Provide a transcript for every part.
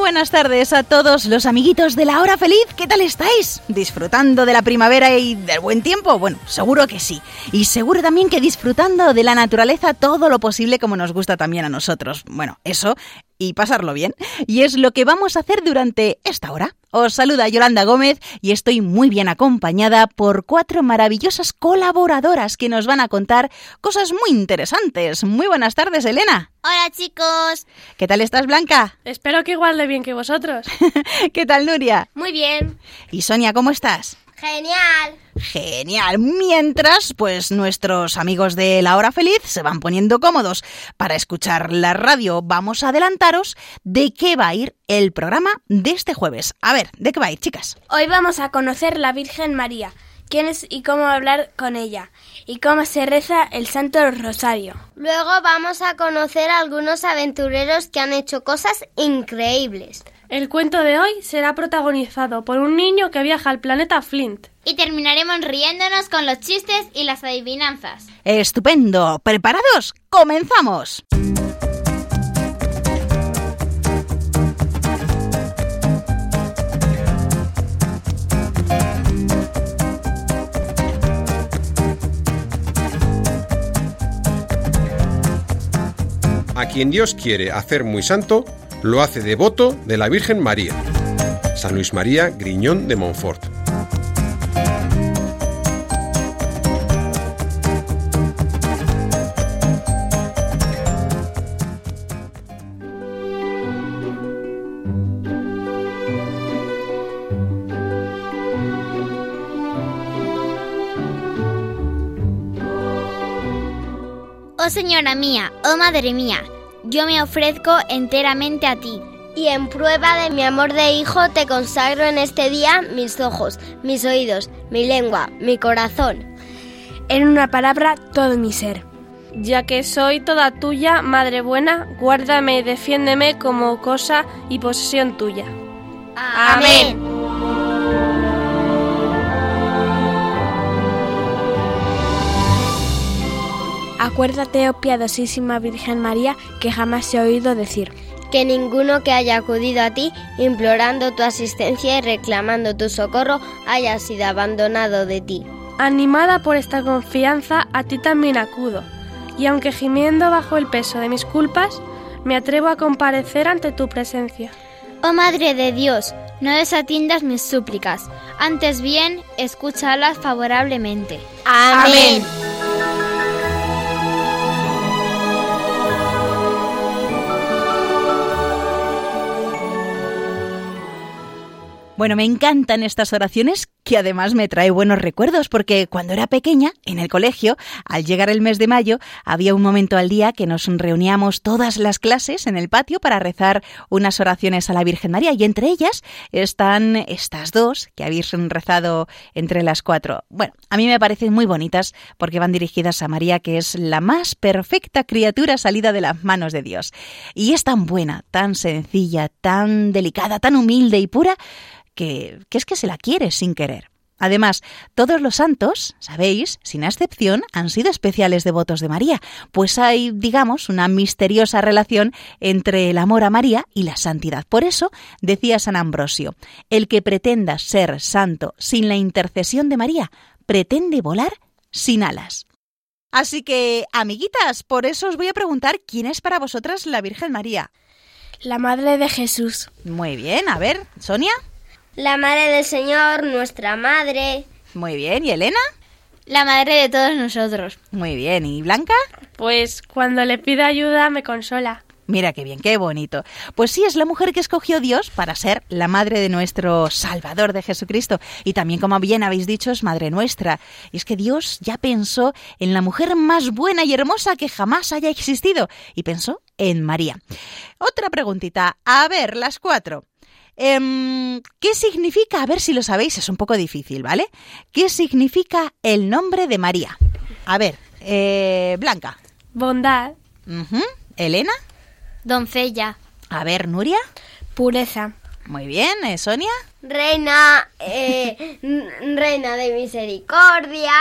Buenas tardes a todos los amiguitos de la hora feliz. ¿Qué tal estáis? ¿Disfrutando de la primavera y del buen tiempo? Bueno, seguro que sí. Y seguro también que disfrutando de la naturaleza todo lo posible como nos gusta también a nosotros. Bueno, eso y pasarlo bien. Y es lo que vamos a hacer durante esta hora. Os saluda Yolanda Gómez y estoy muy bien acompañada por cuatro maravillosas colaboradoras que nos van a contar cosas muy interesantes. Muy buenas tardes, Elena. Hola chicos. ¿Qué tal estás, Blanca? Espero que igual de bien que vosotros. ¿Qué tal, Nuria? Muy bien. ¿Y Sonia, cómo estás? Genial. Genial. Mientras, pues nuestros amigos de La Hora Feliz se van poniendo cómodos para escuchar la radio, vamos a adelantaros de qué va a ir el programa de este jueves. A ver, ¿de qué va a ir, chicas? Hoy vamos a conocer la Virgen María, quién es y cómo hablar con ella, y cómo se reza el Santo Rosario. Luego vamos a conocer a algunos aventureros que han hecho cosas increíbles. El cuento de hoy será protagonizado por un niño que viaja al planeta Flint. Y terminaremos riéndonos con los chistes y las adivinanzas. Estupendo. ¿Preparados? ¡Comenzamos! A quien Dios quiere hacer muy santo, lo hace devoto de la Virgen María. San Luis María Griñón de Montfort. Oh Señora mía, oh Madre mía, yo me ofrezco enteramente a ti. Y en prueba de mi amor de hijo te consagro en este día mis ojos, mis oídos, mi lengua, mi corazón. En una palabra, todo mi ser. Ya que soy toda tuya, Madre buena, guárdame y defiéndeme como cosa y posesión tuya. Amén. Acuérdate, oh piadosísima Virgen María, que jamás he oído decir. Que ninguno que haya acudido a ti, implorando tu asistencia y reclamando tu socorro, haya sido abandonado de ti. Animada por esta confianza, a ti también acudo. Y aunque gimiendo bajo el peso de mis culpas, me atrevo a comparecer ante tu presencia. Oh Madre de Dios, no desatiendas mis súplicas, antes bien, escúchalas favorablemente. Amén. Bueno, me encantan estas oraciones que además me trae buenos recuerdos porque cuando era pequeña, en el colegio, al llegar el mes de mayo, había un momento al día que nos reuníamos todas las clases en el patio para rezar unas oraciones a la Virgen María y entre ellas están estas dos que habéis rezado entre las cuatro. Bueno, a mí me parecen muy bonitas porque van dirigidas a María, que es la más perfecta criatura salida de las manos de Dios. Y es tan buena, tan sencilla, tan delicada, tan humilde y pura que, que es que se la quiere sin querer. Además, todos los santos, sabéis, sin excepción, han sido especiales devotos de María, pues hay, digamos, una misteriosa relación entre el amor a María y la santidad. Por eso, decía San Ambrosio, el que pretenda ser santo sin la intercesión de María, pretende volar sin alas. Así que, amiguitas, por eso os voy a preguntar quién es para vosotras la Virgen María. La Madre de Jesús. Muy bien, a ver, Sonia. La Madre del Señor, nuestra Madre. Muy bien, ¿y Elena? La Madre de todos nosotros. Muy bien, ¿y Blanca? Pues cuando le pido ayuda me consola. Mira qué bien, qué bonito. Pues sí, es la mujer que escogió Dios para ser la madre de nuestro Salvador de Jesucristo. Y también, como bien habéis dicho, es madre nuestra. Y es que Dios ya pensó en la mujer más buena y hermosa que jamás haya existido. Y pensó en María. Otra preguntita. A ver, las cuatro. Em, ¿Qué significa? A ver si lo sabéis, es un poco difícil, ¿vale? ¿Qué significa el nombre de María? A ver, eh, Blanca. Bondad. Elena. Doncella. A ver, Nuria. Pureza. Muy bien, ¿eh, Sonia. Reina, eh, reina de misericordia,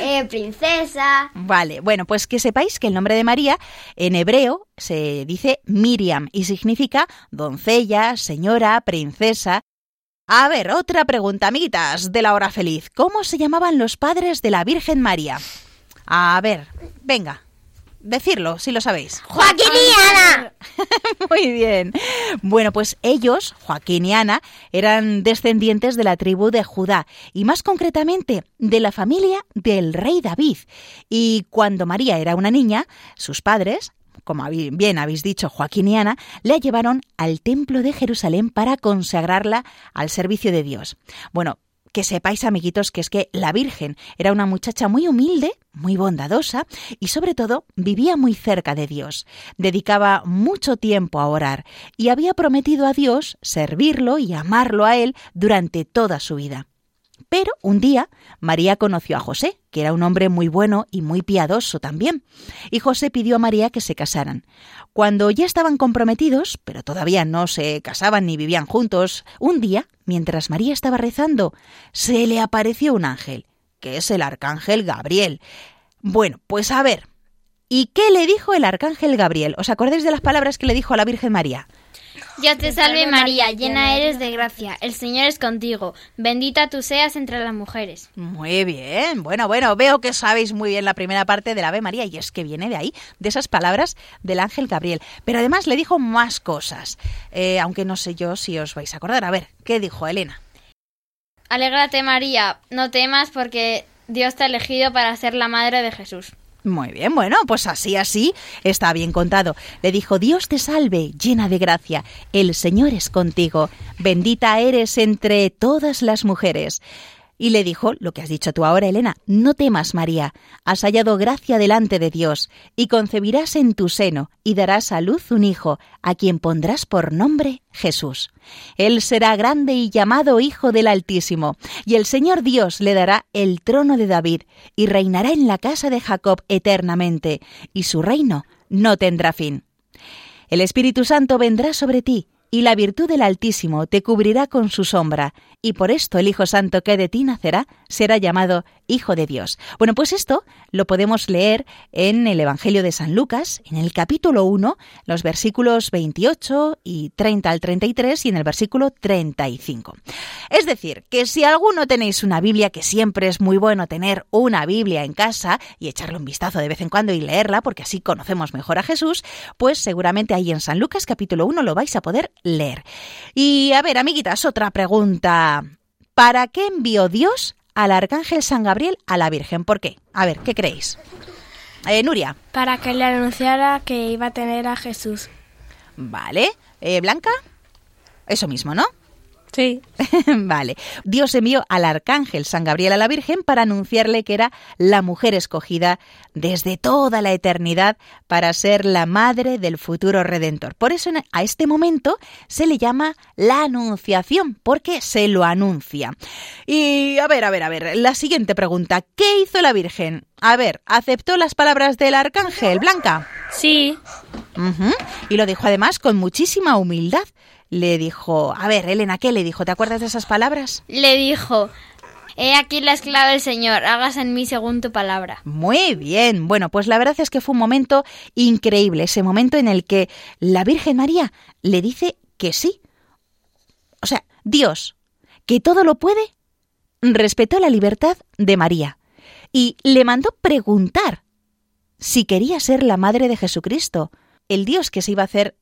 eh, princesa. Vale, bueno, pues que sepáis que el nombre de María en hebreo se dice Miriam y significa doncella, señora, princesa. A ver, otra pregunta, amiguitas, de la hora feliz. ¿Cómo se llamaban los padres de la Virgen María? A ver, venga, decirlo si lo sabéis. Joaquín y Ana. Muy bien. Bueno, pues ellos, Joaquín y Ana, eran descendientes de la tribu de Judá y más concretamente de la familia del rey David. Y cuando María era una niña, sus padres, como bien habéis dicho Joaquín y Ana, la llevaron al templo de Jerusalén para consagrarla al servicio de Dios. Bueno, que sepáis, amiguitos, que es que la Virgen era una muchacha muy humilde, muy bondadosa y sobre todo vivía muy cerca de Dios. Dedicaba mucho tiempo a orar y había prometido a Dios servirlo y amarlo a Él durante toda su vida. Pero un día María conoció a José, que era un hombre muy bueno y muy piadoso también, y José pidió a María que se casaran. Cuando ya estaban comprometidos, pero todavía no se casaban ni vivían juntos, un día, mientras María estaba rezando, se le apareció un ángel, que es el arcángel Gabriel. Bueno, pues a ver, ¿y qué le dijo el arcángel Gabriel? ¿Os acordáis de las palabras que le dijo a la Virgen María? Dios te salve María, llena eres de gracia, el Señor es contigo, bendita tú seas entre las mujeres. Muy bien, bueno, bueno, veo que sabéis muy bien la primera parte del Ave María y es que viene de ahí, de esas palabras del ángel Gabriel. Pero además le dijo más cosas, eh, aunque no sé yo si os vais a acordar. A ver, ¿qué dijo Elena? Alégrate María, no temas porque Dios te ha elegido para ser la madre de Jesús. Muy bien, bueno, pues así, así está bien contado. Le dijo, Dios te salve, llena de gracia, el Señor es contigo, bendita eres entre todas las mujeres. Y le dijo, lo que has dicho tú ahora, Elena, no temas, María, has hallado gracia delante de Dios, y concebirás en tu seno, y darás a luz un hijo, a quien pondrás por nombre Jesús. Él será grande y llamado Hijo del Altísimo, y el Señor Dios le dará el trono de David, y reinará en la casa de Jacob eternamente, y su reino no tendrá fin. El Espíritu Santo vendrá sobre ti, y la virtud del Altísimo te cubrirá con su sombra, y por esto el Hijo Santo que de ti nacerá será llamado Hijo de Dios. Bueno, pues esto lo podemos leer en el Evangelio de San Lucas, en el capítulo 1, los versículos 28 y 30 al 33 y en el versículo 35. Es decir, que si alguno tenéis una Biblia, que siempre es muy bueno tener una Biblia en casa y echarle un vistazo de vez en cuando y leerla, porque así conocemos mejor a Jesús, pues seguramente ahí en San Lucas capítulo 1 lo vais a poder leer. Y a ver, amiguitas, otra pregunta. ¿Para qué envió Dios al arcángel San Gabriel a la Virgen? ¿Por qué? A ver, ¿qué creéis? Eh, Nuria. Para que le anunciara que iba a tener a Jesús. Vale. Eh, Blanca. Eso mismo, ¿no? Sí. vale. Dios envió al arcángel San Gabriel a la Virgen para anunciarle que era la mujer escogida desde toda la eternidad para ser la madre del futuro redentor. Por eso a este momento se le llama la anunciación, porque se lo anuncia. Y a ver, a ver, a ver, la siguiente pregunta. ¿Qué hizo la Virgen? A ver, ¿aceptó las palabras del arcángel, Blanca? Sí. Y lo dijo además con muchísima humildad le dijo, a ver, Elena, ¿qué le dijo? ¿Te acuerdas de esas palabras? Le dijo, He aquí la esclava del Señor, hagas en mí según tu palabra. Muy bien. Bueno, pues la verdad es que fue un momento increíble, ese momento en el que la Virgen María le dice que sí. O sea, Dios, que todo lo puede, respetó la libertad de María y le mandó preguntar si quería ser la madre de Jesucristo, el Dios que se iba a hacer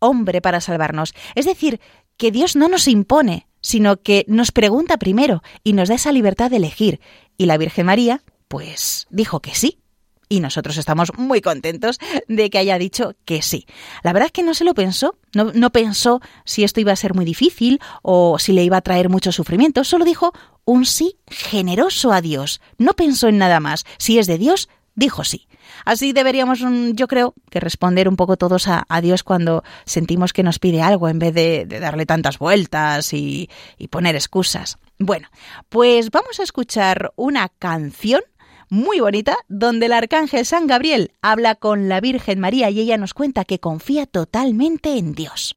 hombre para salvarnos. Es decir, que Dios no nos impone, sino que nos pregunta primero y nos da esa libertad de elegir. Y la Virgen María, pues, dijo que sí. y nosotros estamos muy contentos de que haya dicho que sí. La verdad es que no se lo pensó, no, no pensó si esto iba a ser muy difícil o si le iba a traer mucho sufrimiento, solo dijo un sí generoso a Dios. No pensó en nada más. Si es de Dios, dijo sí. Así deberíamos, mm, yo creo, que responder un poco todos a, Dios cuando sentimos que nos pide algo en vez de, darle tantas vueltas y, y poner excusas. Bueno, pues vamos a escuchar una canción muy bonita donde el arcángel San Gabriel habla con la Virgen María y ella nos cuenta que confía totalmente en Dios.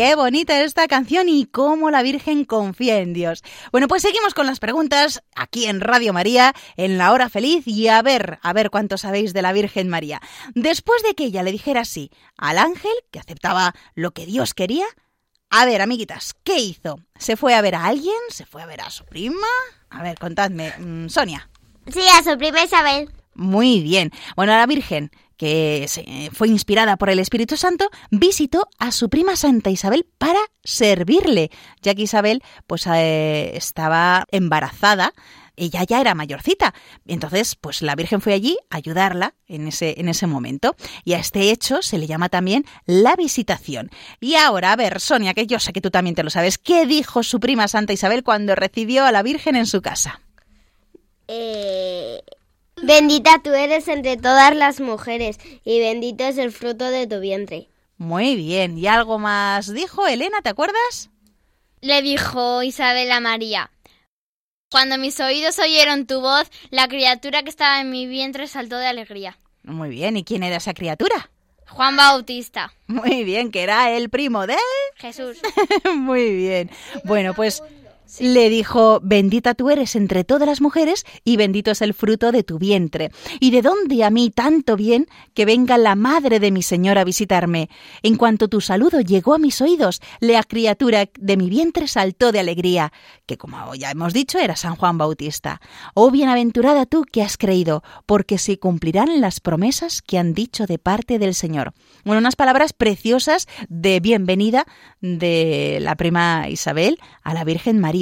bonita esta canción y cómo la Virgen confía en Dios. Bueno, pues seguimos con las preguntas aquí en Radio María, en la hora feliz y a ver, a ver cuánto sabéis de la Virgen María. Después de que ella le dijera sí al ángel, que aceptaba lo que Dios quería, a ver, amiguitas, ¿qué hizo? ¿Se fue a ver a alguien? ¿Se fue a ver a su prima? A ver, contadme, mm, Sonia. Sí, a su prima Isabel. Muy bien. Bueno, a la Virgen, que fue inspirada por el Espíritu Santo, visitó a su prima Santa Isabel para servirle, ya que Isabel pues eh, estaba embarazada ella ya era mayorcita. Entonces, pues la Virgen fue allí a ayudarla en ese, en ese momento. Y a este hecho se le llama también la visitación. Y ahora, a ver, Sonia, que yo sé que tú también te lo sabes, ¿qué dijo su prima Santa Isabel cuando recibió a la Virgen en su casa? Eh, Bendita tú eres entre todas las mujeres, y bendito es el fruto de tu vientre. Muy bien. ¿Y algo más dijo Elena, te acuerdas? Le dijo Isabel a María. Cuando mis oídos oyeron tu voz, la criatura que estaba en mi vientre saltó de alegría. Muy bien. ¿Y quién era esa criatura? Juan Bautista. Muy bien, que era el primo de... Jesús. Muy bien. Bueno, pues le dijo, bendita tú eres entre todas las mujeres y bendito es el fruto de tu vientre. ¿Y de dónde a mí tanto bien que venga la madre de mi Señor a visitarme? En cuanto tu saludo llegó a mis oídos, la criatura de mi vientre saltó de alegría, que como ya hemos dicho era San Juan Bautista. Oh bienaventurada tú que has creído, porque se cumplirán las promesas que han dicho de parte del Señor. Bueno, unas palabras preciosas de bienvenida de la prima Isabel a la Virgen María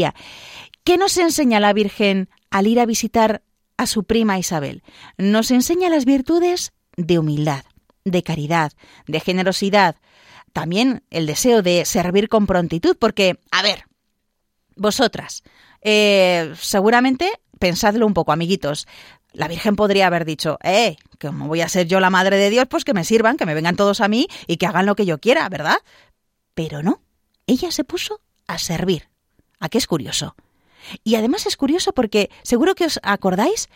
¿Qué nos enseña la Virgen al ir a visitar a su prima Isabel? Nos enseña las virtudes de humildad, de caridad, de generosidad, también el deseo de servir con prontitud, porque, a ver, vosotras, eh, seguramente pensadlo un poco, amiguitos. La Virgen podría haber dicho, eh, como voy a ser yo la madre de Dios, pues que me sirvan, que me vengan todos a mí y que hagan lo que yo quiera, ¿verdad? Pero no, ella se puso a servir. ¿A qué es curioso? Y además es curioso porque seguro que os acordáis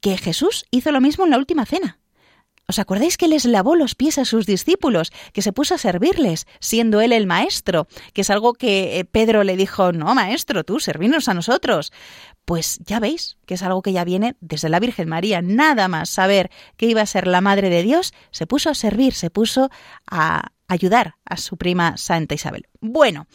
que Jesús hizo lo mismo en la última cena. ¿Os acordáis que les lavó los pies a sus discípulos, que se puso a servirles, siendo él el maestro? Que es algo que eh, Pedro le dijo, no, maestro, tú, servirnos a nosotros. Pues ya veis que es algo que ya viene desde la Virgen María. Nada más saber que iba a ser la Madre de Dios, se puso a servir, se puso a ayudar a su prima Santa Isabel. Bueno,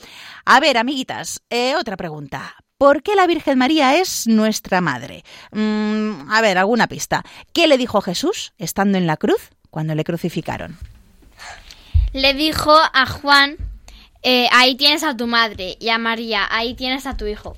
a ver, amiguitas, eh, otra pregunta. ¿Por qué la Virgen María es nuestra madre? Mm, a ver, alguna pista. ¿Qué le dijo Jesús estando en la cruz cuando le crucificaron? Le dijo a Juan, eh, ahí tienes a tu madre, y a María, ahí tienes a tu hijo.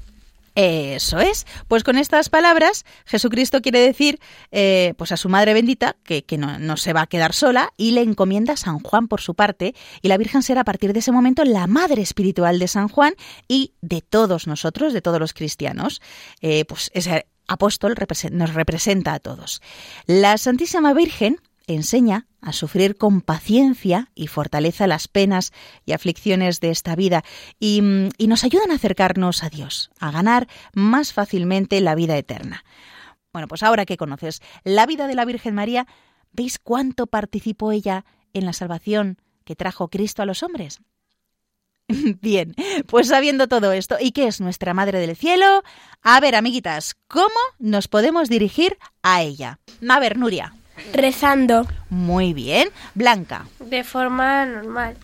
Eso es. Pues con estas palabras, Jesucristo quiere decir eh, pues a su madre bendita que, no, se va a quedar sola y le encomienda a San Juan por su parte. Y la Virgen será a partir de ese momento la madre espiritual de San Juan y de todos nosotros, de todos los cristianos. Eh, pues ese apóstol nos representa a todos. La Santísima Virgen enseña a sufrir con paciencia y fortaleza las penas y aflicciones de esta vida y, nos ayudan a acercarnos a Dios, a ganar más fácilmente la vida eterna. Bueno, pues ahora que conoces la vida de la Virgen María, ¿veis cuánto participó ella en la salvación que trajo Cristo a los hombres? Bien, pues sabiendo todo esto, ¿y qué es nuestra Madre del Cielo? A ver, amiguitas, ¿cómo nos podemos dirigir a ella? A ver, Nuria. Rezando. Muy bien. Blanca. De forma normal.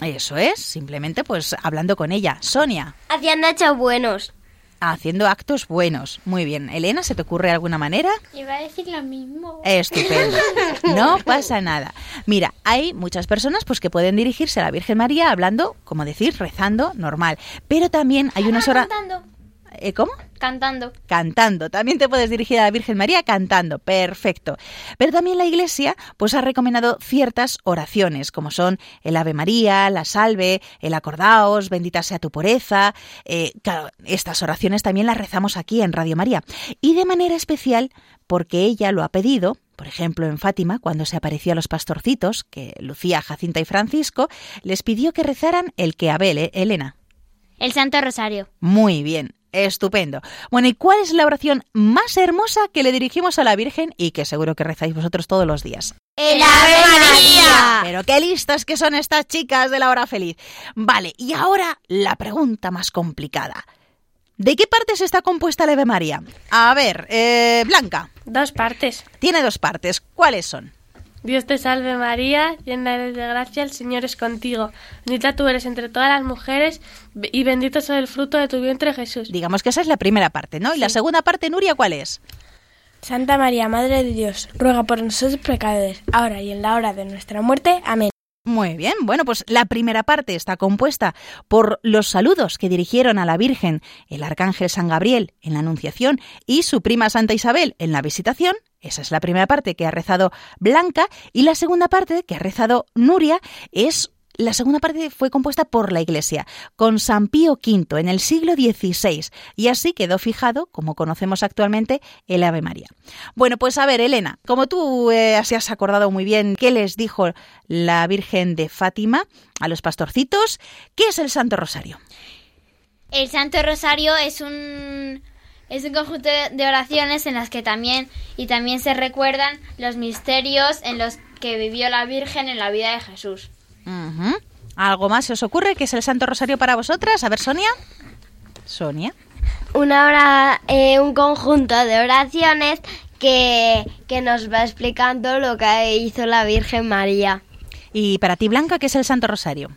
Eso es, simplemente pues hablando con ella. Sonia. Haciendo hechos buenos. Haciendo actos buenos. Muy bien. Elena, ¿se te ocurre alguna manera? Iba a decir lo mismo. Estupendo. No pasa nada. Mira, hay muchas personas pues que pueden dirigirse a la Virgen María hablando, como decir, rezando normal. Pero también hay unas horas... ¿Eh, ¿Cómo? Cantando. Cantando. También te puedes dirigir a la Virgen María cantando. Perfecto. Pero también la Iglesia pues ha recomendado ciertas oraciones, como son el Ave María, la Salve, el Acordaos, Bendita sea tu pureza. Eh, claro, estas oraciones también las rezamos aquí en Radio María. Y de manera especial porque ella lo ha pedido, por ejemplo, en Fátima, cuando se apareció a los pastorcitos, que Lucía, Jacinta y Francisco, les pidió que rezaran el que Abel, ¿eh? Elena. El Santo Rosario. Muy bien. Estupendo. Bueno, ¿y cuál es la oración más hermosa que le dirigimos a la Virgen y que seguro que rezáis vosotros todos los días? ¡El Ave María! Pero qué listas que son estas chicas de la hora feliz. Vale, y ahora la pregunta más complicada. ¿De qué partes está compuesta la Ave María? A ver, eh, Blanca. Dos partes. Tiene dos partes. ¿Cuáles son? Dios te salve María, llena eres de gracia, el Señor es contigo. Bendita tú eres entre todas las mujeres y bendito es el fruto de tu vientre Jesús. Digamos que esa es la primera parte, ¿no? ¿Y la segunda parte, Nuria, cuál es? Santa María, Madre de Dios, ruega por nosotros pecadores, ahora y en la hora de nuestra muerte. Amén. Muy bien, bueno, pues la primera parte está compuesta por los saludos que dirigieron a la Virgen el arcángel San Gabriel en la Anunciación y su prima Santa Isabel en la Visitación, esa es la primera parte que ha rezado Blanca y la segunda parte que ha rezado Nuria es la segunda parte fue compuesta por la Iglesia, con San Pío V en el siglo XVI, y así quedó fijado, como conocemos actualmente, el Ave María. Bueno, pues a ver, Elena, como tú eh, así has acordado muy bien qué les dijo la Virgen de Fátima a los pastorcitos, ¿qué es el Santo Rosario? El Santo Rosario es un es un conjunto de oraciones en las que también y también se recuerdan los misterios en los que vivió la Virgen en la vida de Jesús. ¿Algo más se os ocurre que es el Santo Rosario para vosotras? A ver, Sonia. Sonia. Una hora, eh, un conjunto de oraciones que, que nos va explicando lo que hizo la Virgen María. ¿Y para ti, Blanca, qué es el Santo Rosario?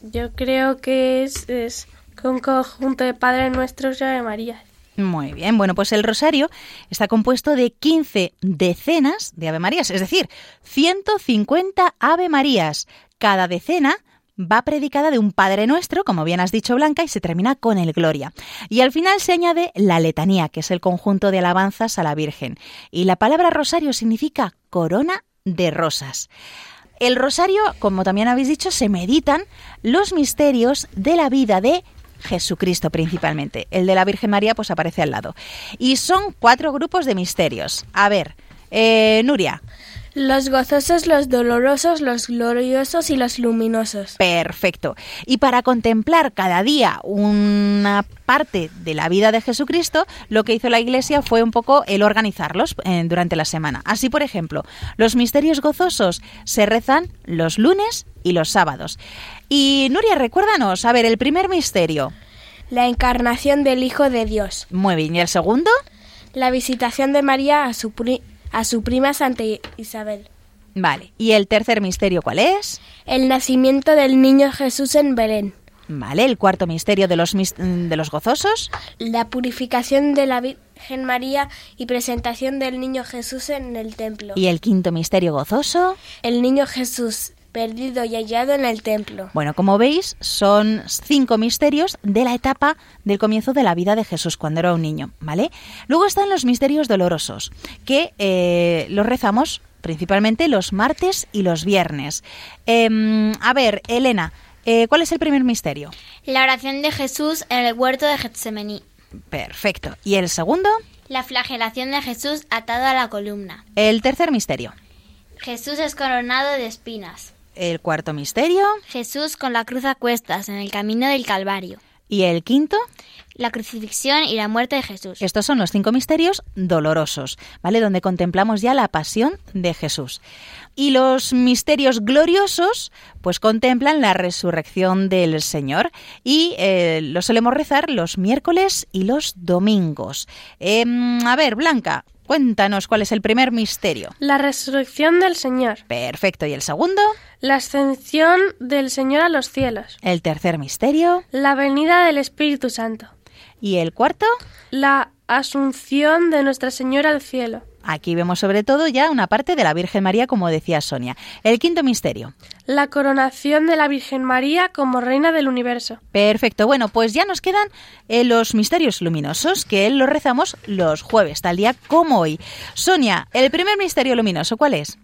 Yo creo que es, es un conjunto de Padre Nuestros y de María. Muy bien, bueno, pues el rosario está compuesto de 15 decenas de Ave Marías, es decir, 150 Ave Marías. Cada decena va predicada de un Padre Nuestro, como bien has dicho Blanca, y se termina con el Gloria. Y al final se añade la letanía, que es el conjunto de alabanzas a la Virgen. Y la palabra rosario significa corona de rosas. El rosario, como también habéis dicho, se meditan los misterios de la vida de Jesucristo principalmente. El de la Virgen María pues aparece al lado. Y son cuatro grupos de misterios. A ver, eh, Nuria. Los gozosos, los dolorosos, los gloriosos y los luminosos. Perfecto. Y para contemplar cada día una parte de la vida de Jesucristo, lo que hizo la Iglesia fue un poco el organizarlos eh, durante la semana. Así, por ejemplo, los misterios gozosos se rezan los lunes y los sábados. Y Nuria, recuérdanos, a ver, el primer misterio. La encarnación del Hijo de Dios. Muy bien. ¿Y el segundo? La visitación de María a su, a su prima Santa Isabel. Vale. ¿Y el tercer misterio cuál es? El nacimiento del niño Jesús en Belén. Vale. ¿El cuarto misterio de los, de los gozosos? La purificación de la Virgen María y presentación del niño Jesús en el templo. ¿Y el quinto misterio gozoso? El niño Jesús perdido y hallado en el templo. Bueno, como veis, son cinco misterios de la etapa del comienzo de la vida de Jesús cuando era un niño, ¿vale? Luego están los misterios dolorosos, que eh, los rezamos principalmente los martes y los viernes. Em, a ver, Elena, eh, ¿cuál es el primer misterio? La oración de Jesús en el huerto de Getsemaní. Perfecto. ¿Y el segundo? La flagelación de Jesús atado a la columna. El tercer misterio. Jesús es coronado de espinas. El cuarto misterio. Jesús con la cruz a cuestas en el camino del Calvario. ¿Y el quinto? La crucifixión y la muerte de Jesús. Estos son los cinco misterios dolorosos, ¿vale? Donde contemplamos ya la pasión de Jesús. Y los misterios gloriosos, pues contemplan la resurrección del Señor y eh, los solemos rezar los miércoles y los domingos. Em, a ver, Blanca, Cuéntanos cuál es el primer misterio. La resurrección del Señor. Perfecto. ¿Y el segundo? La ascensión del Señor a los cielos. El tercer misterio. La venida del Espíritu Santo. ¿Y el cuarto? La asunción de Nuestra Señora al cielo. Aquí vemos sobre todo ya una parte de la Virgen María, como decía Sonia. El quinto misterio. La coronación de la Virgen María como Reina del Universo. Perfecto. Bueno, pues ya nos quedan eh, los misterios luminosos, que los rezamos los jueves, tal día como hoy. Sonia, el primer misterio luminoso, ¿cuál es?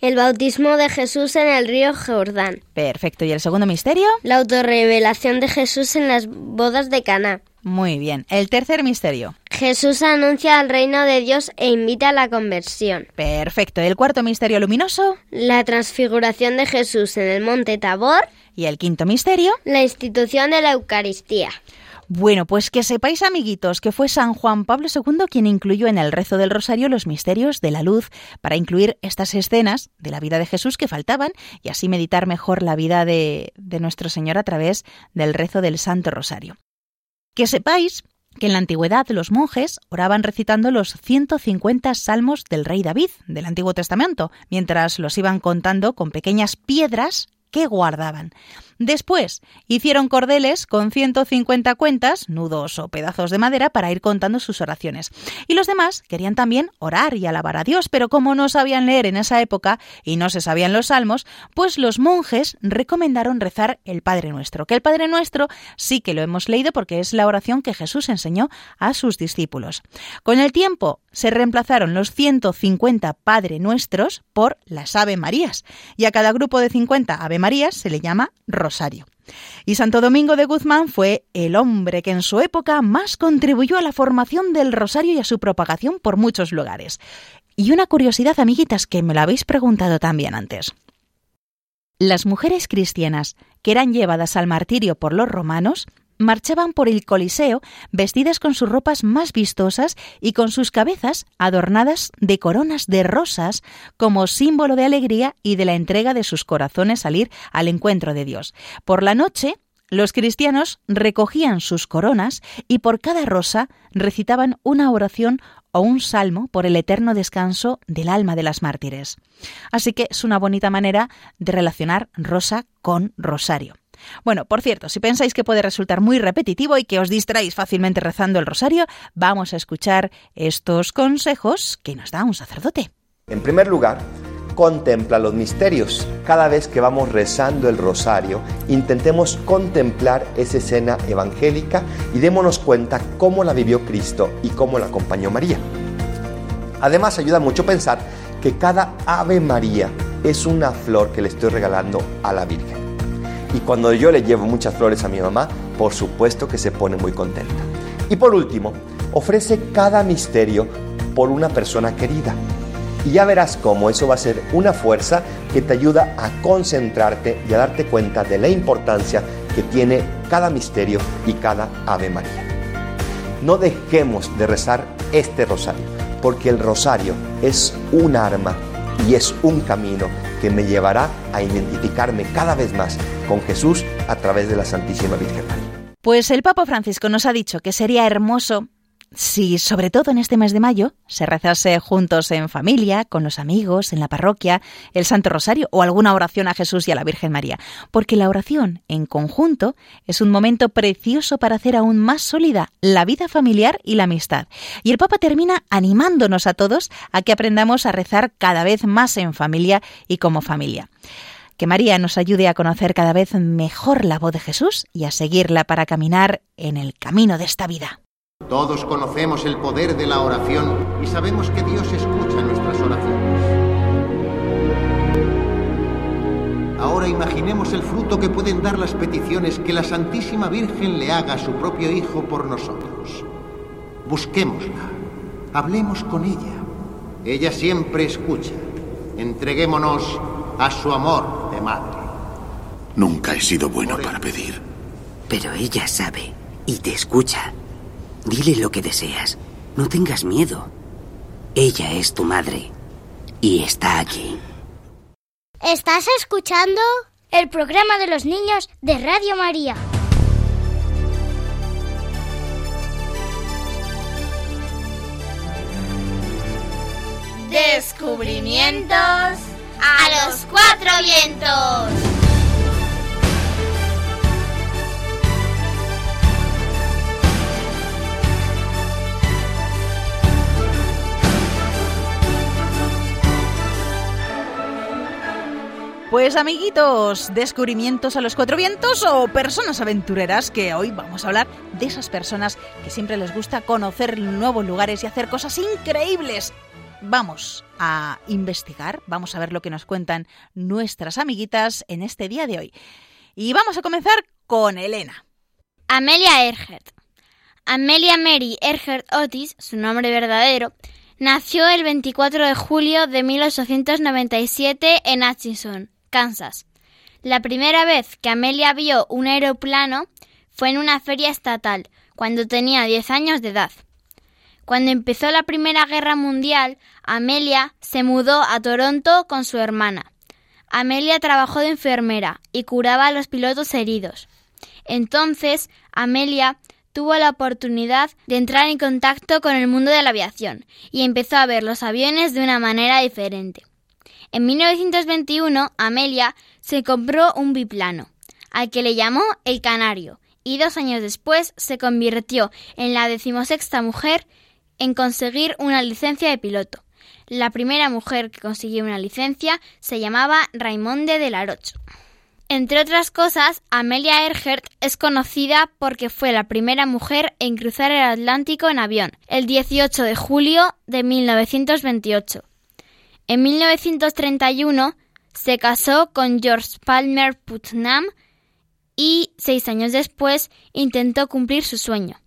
El bautismo de Jesús en el río Jordán. Perfecto. ¿Y el segundo misterio? La autorrevelación de Jesús en las bodas de Caná. Muy bien. El tercer misterio. Jesús anuncia el reino de Dios e invita a la conversión. Perfecto. ¿El cuarto misterio luminoso? La transfiguración de Jesús en el monte Tabor. ¿Y el quinto misterio? La institución de la Eucaristía. Bueno, pues que sepáis, amiguitos, que fue San Juan Pablo II quien incluyó en el rezo del rosario los misterios de la luz para incluir estas escenas de la vida de Jesús que faltaban y así meditar mejor la vida de, de nuestro Señor a través del rezo del Santo Rosario. Que sepáis que en la antigüedad los monjes oraban recitando los 150 salmos del rey David del Antiguo Testamento, mientras los iban contando con pequeñas piedras que guardaban. Después hicieron cordeles con 150 cuentas, nudos o pedazos de madera para ir contando sus oraciones. Y los demás querían también orar y alabar a Dios, pero como no sabían leer en esa época y no se sabían los salmos, pues los monjes recomendaron rezar el Padre Nuestro, que el Padre Nuestro sí que lo hemos leído porque es la oración que Jesús enseñó a sus discípulos. Con el tiempo se reemplazaron los 150 Padre Nuestros por las Ave Marías, y a cada grupo de 50 Ave Marías se le llama rosario. Y Santo Domingo de Guzmán fue el hombre que en su época más contribuyó a la formación del rosario y a su propagación por muchos lugares. Y una curiosidad, amiguitas, que me lo habéis preguntado también antes. Las mujeres cristianas que eran llevadas al martirio por los romanos marchaban por el Coliseo vestidas con sus ropas más vistosas y con sus cabezas adornadas de coronas de rosas como símbolo de alegría y de la entrega de sus corazones al ir al encuentro de Dios. Por la noche, los cristianos recogían sus coronas y por cada rosa recitaban una oración o un salmo por el eterno descanso del alma de las mártires. Así que es una bonita manera de relacionar rosa con rosario. Bueno, por cierto, si pensáis que puede resultar muy repetitivo y que os distraéis fácilmente rezando el rosario, vamos a escuchar estos consejos que nos da un sacerdote. En primer lugar, contempla los misterios. Cada vez que vamos rezando el rosario, intentemos contemplar esa escena evangélica y démonos cuenta cómo la vivió Cristo y cómo la acompañó María. Además, ayuda mucho pensar que cada Ave María es una flor que le estoy regalando a la Virgen. Y cuando yo le llevo muchas flores a mi mamá, por supuesto que se pone muy contenta. Y por último, ofrece cada misterio por una persona querida. Y ya verás cómo eso va a ser una fuerza que te ayuda a concentrarte y a darte cuenta de la importancia que tiene cada misterio y cada Ave María. No dejemos de rezar este rosario, porque el rosario es un arma y es un camino que me llevará a identificarme cada vez más con Jesús a través de la Santísima Virgen María. Pues el Papa Francisco nos ha dicho que sería hermoso si, sobre todo en este mes de mayo, se rezase juntos en familia, con los amigos, en la parroquia, el Santo Rosario o alguna oración a Jesús y a la Virgen María, porque la oración en conjunto es un momento precioso para hacer aún más sólida la vida familiar y la amistad. Y el Papa termina animándonos a todos a que aprendamos a rezar cada vez más en familia y como familia. Que María nos ayude a conocer cada vez mejor la voz de Jesús y a seguirla para caminar en el camino de esta vida. Todos conocemos el poder de la oración y sabemos que Dios escucha nuestras oraciones. Ahora imaginemos el fruto que pueden dar las peticiones que la Santísima Virgen le haga a su propio Hijo por nosotros. Busquémosla, hablemos con ella. Ella siempre escucha. Entreguémonos a su amor de madre. Nunca he sido bueno para pedir. Pero ella sabe y te escucha. Dile lo que deseas. No tengas miedo. Ella es tu madre y está aquí. ¿Estás escuchando? El programa de los niños de Radio María. Descubrimientos a los cuatro vientos. Pues amiguitos, descubrimientos a los cuatro vientos o personas aventureras, que hoy vamos a hablar de esas personas que siempre les gusta conocer nuevos lugares y hacer cosas increíbles. Vamos a investigar, vamos a ver lo que nos cuentan nuestras amiguitas en este día de hoy. Y vamos a comenzar con Elena. Amelia Earhart. Amelia Mary Earhart Otis, su nombre verdadero, nació el 24 de julio de 1897 en Atchison, Kansas. La primera vez que Amelia vio un aeroplano fue en una feria estatal, cuando tenía 10 años de edad. Cuando empezó la Primera Guerra Mundial, Amelia se mudó a Toronto con su hermana. Amelia trabajó de enfermera y curaba a los pilotos heridos. Entonces, Amelia tuvo la oportunidad de entrar en contacto con el mundo de la aviación y empezó a ver los aviones de una manera diferente. En 1921, Amelia se compró un biplano, al que le llamó el Canario, y dos años después se convirtió en la decimosexta mujer en conseguir una licencia de piloto. La primera mujer que consiguió una licencia se llamaba Raimonde de Laroche. Entre otras cosas, Amelia Earhart es conocida porque fue la primera mujer en cruzar el Atlántico en avión, el 18 de julio de 1928. En 1931 se casó con George Palmer Putnam y seis años después intentó cumplir su sueño,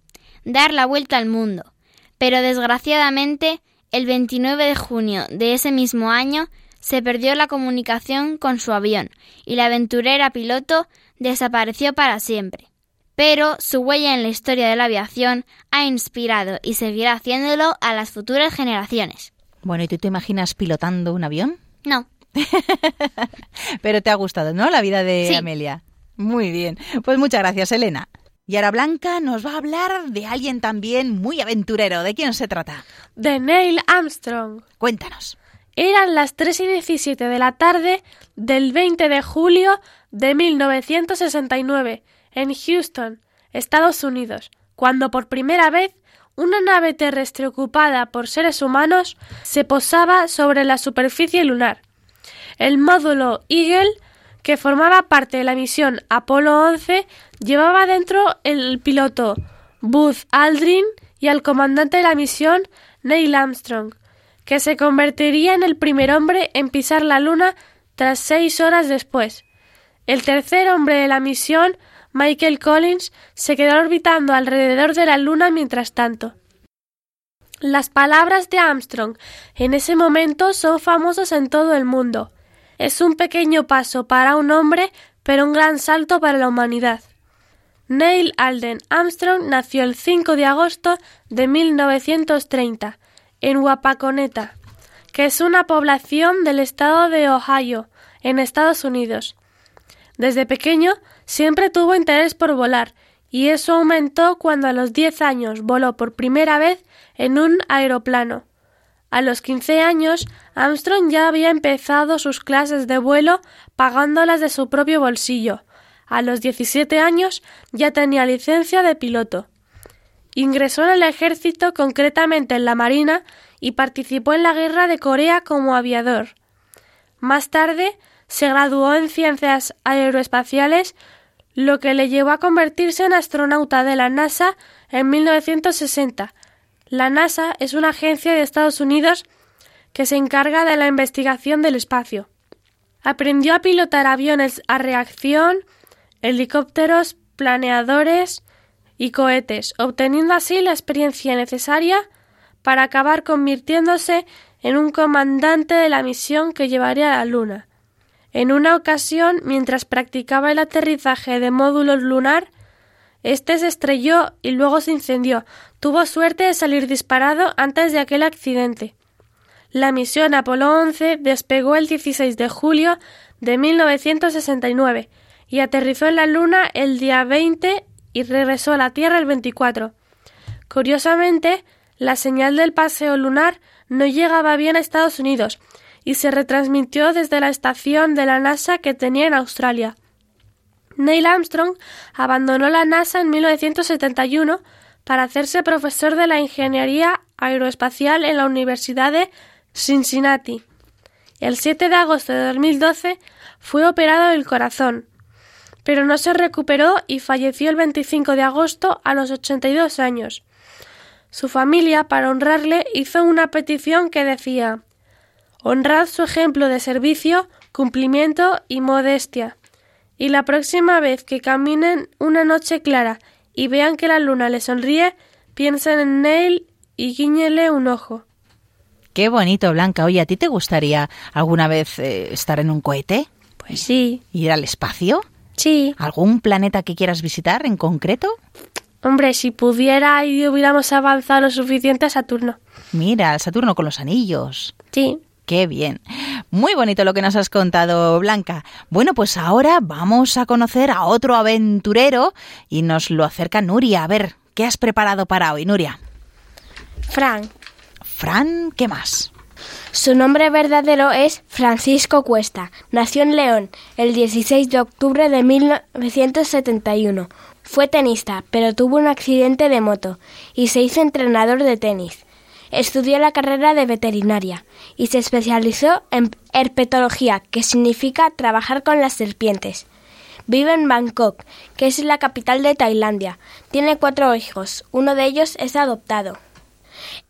dar la vuelta al mundo. Pero desgraciadamente, el 29 de junio de ese mismo año se perdió la comunicación con su avión y la aventurera piloto desapareció para siempre. Pero su huella en la historia de la aviación ha inspirado y seguirá haciéndolo a las futuras generaciones. Bueno, ¿y tú te imaginas pilotando un avión? No. Pero te ha gustado, ¿no? La vida de Amelia. Muy bien. Pues muchas gracias, Elena. Y ahora Blanca nos va a hablar de alguien también muy aventurero. ¿De quién se trata? De Neil Armstrong. Cuéntanos. Eran las 3 y 17 de la tarde del 20 de julio de 1969 en Houston, Estados Unidos, cuando por primera vez una nave terrestre ocupada por seres humanos se posaba sobre la superficie lunar. El módulo Eagle, que formaba parte de la misión Apolo 11, llevaba dentro el piloto Buzz Aldrin y al comandante de la misión Neil Armstrong, que se convertiría en el primer hombre en pisar la Luna tras seis horas después. El tercer hombre de la misión Michael Collins se quedó orbitando alrededor de la Luna mientras tanto. Las palabras de Armstrong en ese momento son famosas en todo el mundo. Es un pequeño paso para un hombre, pero un gran salto para la humanidad. Neil Alden Armstrong nació el 5 de agosto de 1930 en Wapakoneta, que es una población del estado de Ohio, en Estados Unidos. Desde pequeño siempre tuvo interés por volar, y eso aumentó cuando a los 10 años voló por primera vez en un aeroplano. A los 15 años, Armstrong ya había empezado sus clases de vuelo pagándolas de su propio bolsillo. A los 17 años ya tenía licencia de piloto. Ingresó en el ejército, concretamente en la Marina, y participó en la Guerra de Corea como aviador. Más tarde se graduó en ciencias aeroespaciales, lo que le llevó a convertirse en astronauta de la NASA en 1960. La NASA es una agencia de Estados Unidos que se encarga de la investigación del espacio. Aprendió a pilotar aviones a reacción, helicópteros, planeadores y cohetes, obteniendo así la experiencia necesaria para acabar convirtiéndose en un comandante de la misión que llevaría a la Luna. En una ocasión, mientras practicaba el aterrizaje de módulos lunar, este se estrelló y luego se incendió. Tuvo suerte de salir disparado antes de aquel accidente. La misión Apolo 11 despegó el 16 de julio de 1969 y aterrizó en la Luna el día 20 y regresó a la Tierra el 24. Curiosamente, la señal del paseo lunar no llegaba bien a Estados Unidos y se retransmitió desde la estación de la NASA que tenía en Australia. Neil Armstrong abandonó la NASA en 1971 para hacerse profesor de la Ingeniería Aeroespacial en la Universidad de Cincinnati. El 7 de agosto de 2012 fue operado del corazón, pero no se recuperó y falleció el 25 de agosto a los 82 años. Su familia, para honrarle, hizo una petición que decía Honrad su ejemplo de servicio, cumplimiento y modestia. Y la próxima vez que caminen una noche clara y vean que la luna le sonríe, piensen en Neil y guíñele un ojo. Qué bonito, Blanca. Oye, ¿a ti te gustaría alguna vez eh, estar en un cohete? Pues sí. ¿Ir al espacio? Sí. ¿Algún planeta que quieras visitar en concreto? Hombre, si pudiera y hubiéramos avanzado lo suficiente a Saturno. Mira, Saturno con los anillos. Sí. Qué bien. Muy bonito lo que nos has contado, Blanca. Bueno, pues ahora vamos a conocer a otro aventurero y nos lo acerca Nuria. A ver, ¿qué has preparado para hoy, Nuria? Fran. Fran, ¿qué más? Su nombre verdadero es Francisco Cuesta. Nació en León el 16 de octubre de 1971. Fue tenista, pero tuvo un accidente de moto y se hizo entrenador de tenis. Estudió la carrera de veterinaria y se especializó en herpetología, que significa trabajar con las serpientes. Vive en Bangkok, que es la capital de Tailandia. Tiene cuatro hijos, uno de ellos es adoptado.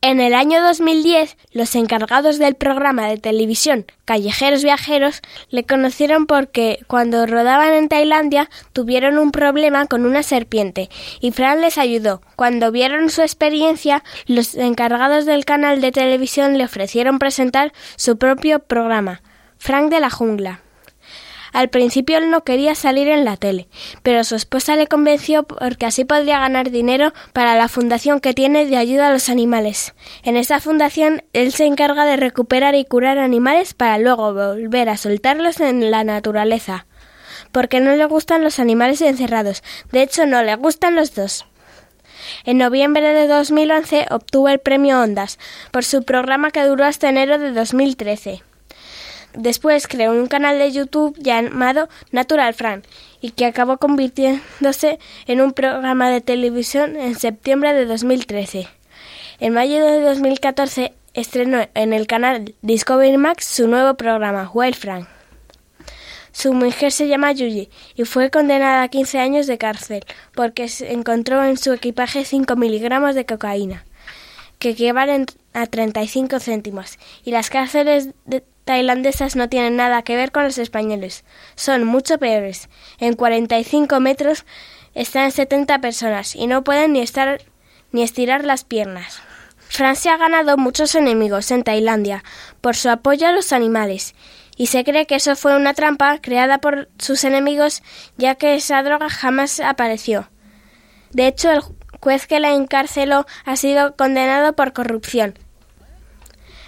En el año 2010, los encargados del programa de televisión Callejeros Viajeros le conocieron porque cuando rodaban en Tailandia tuvieron un problema con una serpiente y Fran les ayudó. Cuando vieron su experiencia, los encargados del canal de televisión le ofrecieron presentar su propio programa, Frank de la Jungla. Al principio él no quería salir en la tele, pero su esposa le convenció porque así podría ganar dinero para la fundación que tiene de ayuda a los animales. En esa fundación él se encarga de recuperar y curar animales para luego volver a soltarlos en la naturaleza. Porque no le gustan los animales encerrados, de hecho no le gustan los dos. En noviembre de 2011 obtuvo el premio Ondas por su programa que duró hasta enero de 2013. Después creó un canal de YouTube llamado Natural Fran y que acabó convirtiéndose en un programa de televisión en septiembre de 2013. En mayo de 2014 estrenó en el canal Discovery Max su nuevo programa, Wild Frank. Su mujer se llama Yuji y fue condenada a 15 años de cárcel porque se encontró en su equipaje 5 miligramos de cocaína, que equivalen a 35 céntimos, y las cárceles de tailandesas no tienen nada que ver con los españoles. Son mucho peores. En 45 metros están 70 personas y no pueden ni estar ni estirar las piernas. Francia ha ganado muchos enemigos en Tailandia por su apoyo a los animales y se cree que eso fue una trampa creada por sus enemigos ya que esa droga jamás apareció. De hecho, el juez que la encarceló ha sido condenado por corrupción.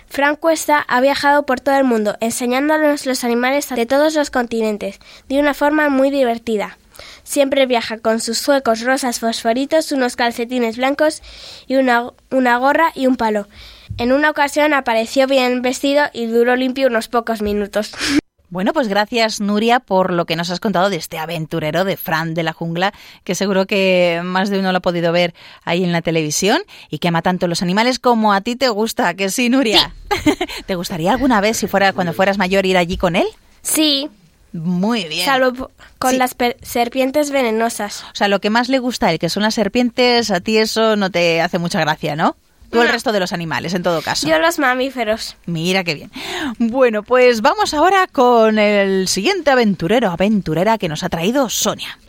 Frank Cuesta ha viajado por todo el mundo enseñándonos los animales de todos los continentes de una forma muy divertida. Siempre viaja con sus suecos rosas fosforitos, unos calcetines blancos y una, una gorra y un palo. En una ocasión apareció bien vestido y duró limpio unos pocos minutos. Bueno, pues gracias Nuria por lo que nos has contado de este aventurero de Fran de la jungla, que seguro que más de uno lo ha podido ver ahí en la televisión y que ama tanto los animales como a ti te gusta, que sí, Nuria. ¿Te gustaría alguna vez, si fuera cuando fueras mayor, ir allí con él? Sí. Muy bien. Salvo con las serpientes venenosas. O sea, lo que más le gusta a él, que son las serpientes, a ti eso no te hace mucha gracia, ¿no? Tú el resto de los animales, en todo caso. Yo los mamíferos. Mira qué bien. Bueno, pues vamos ahora con el siguiente aventurero, aventurera que nos ha traído Sonia.